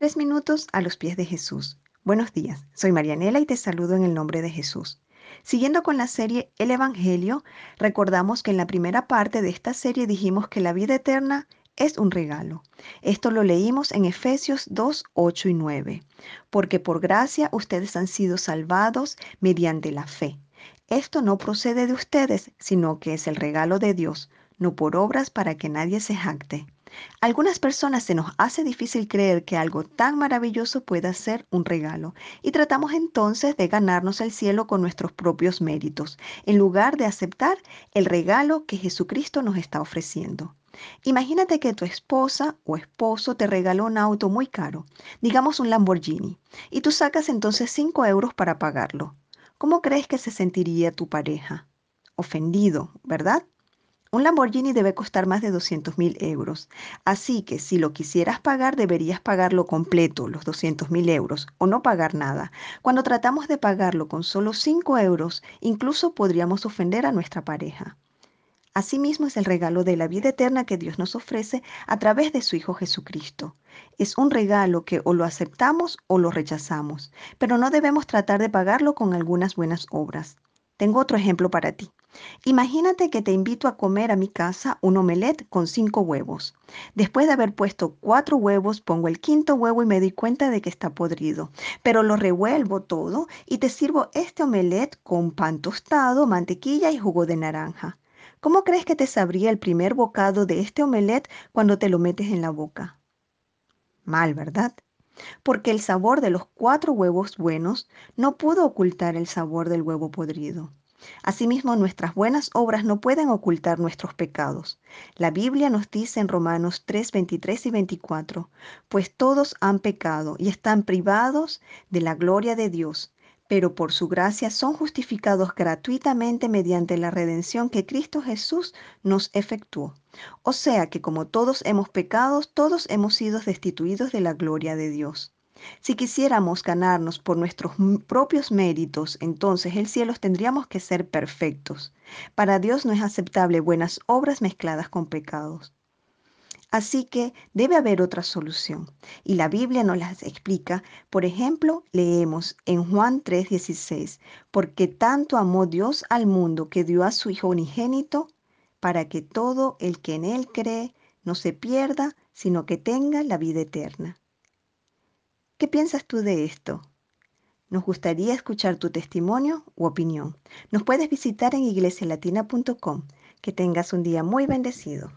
Tres minutos a los pies de Jesús. Buenos días, soy Marianela y te saludo en el nombre de Jesús. Siguiendo con la serie El Evangelio, recordamos que en la primera parte de esta serie dijimos que la vida eterna es un regalo. Esto lo leímos en Efesios 2, 8 y 9. Porque por gracia ustedes han sido salvados mediante la fe. Esto no procede de ustedes, sino que es el regalo de Dios, no por obras para que nadie se jacte algunas personas se nos hace difícil creer que algo tan maravilloso pueda ser un regalo y tratamos entonces de ganarnos el cielo con nuestros propios méritos, en lugar de aceptar el regalo que Jesucristo nos está ofreciendo. Imagínate que tu esposa o esposo te regaló un auto muy caro, digamos un Lamborghini, y tú sacas entonces 5 euros para pagarlo. ¿Cómo crees que se sentiría tu pareja? Ofendido, ¿verdad? Un Lamborghini debe costar más de 200 mil euros, así que si lo quisieras pagar deberías pagarlo completo, los 200 mil euros, o no pagar nada. Cuando tratamos de pagarlo con solo 5 euros, incluso podríamos ofender a nuestra pareja. Asimismo es el regalo de la vida eterna que Dios nos ofrece a través de su Hijo Jesucristo. Es un regalo que o lo aceptamos o lo rechazamos, pero no debemos tratar de pagarlo con algunas buenas obras. Tengo otro ejemplo para ti. Imagínate que te invito a comer a mi casa un omelette con cinco huevos. Después de haber puesto cuatro huevos, pongo el quinto huevo y me doy cuenta de que está podrido. Pero lo revuelvo todo y te sirvo este omelette con pan tostado, mantequilla y jugo de naranja. ¿Cómo crees que te sabría el primer bocado de este omelette cuando te lo metes en la boca? Mal, ¿verdad? Porque el sabor de los cuatro huevos buenos no pudo ocultar el sabor del huevo podrido. Asimismo, nuestras buenas obras no pueden ocultar nuestros pecados. La Biblia nos dice en Romanos 3, 23 y 24, pues todos han pecado y están privados de la gloria de Dios, pero por su gracia son justificados gratuitamente mediante la redención que Cristo Jesús nos efectuó. O sea que como todos hemos pecado, todos hemos sido destituidos de la gloria de Dios. Si quisiéramos ganarnos por nuestros propios méritos, entonces el cielo tendríamos que ser perfectos. Para Dios no es aceptable buenas obras mezcladas con pecados. Así que debe haber otra solución. Y la Biblia nos las explica. Por ejemplo, leemos en Juan 3:16, porque tanto amó Dios al mundo que dio a su Hijo unigénito, para que todo el que en Él cree no se pierda, sino que tenga la vida eterna. ¿Qué piensas tú de esto? Nos gustaría escuchar tu testimonio u opinión. Nos puedes visitar en iglesialatina.com. Que tengas un día muy bendecido.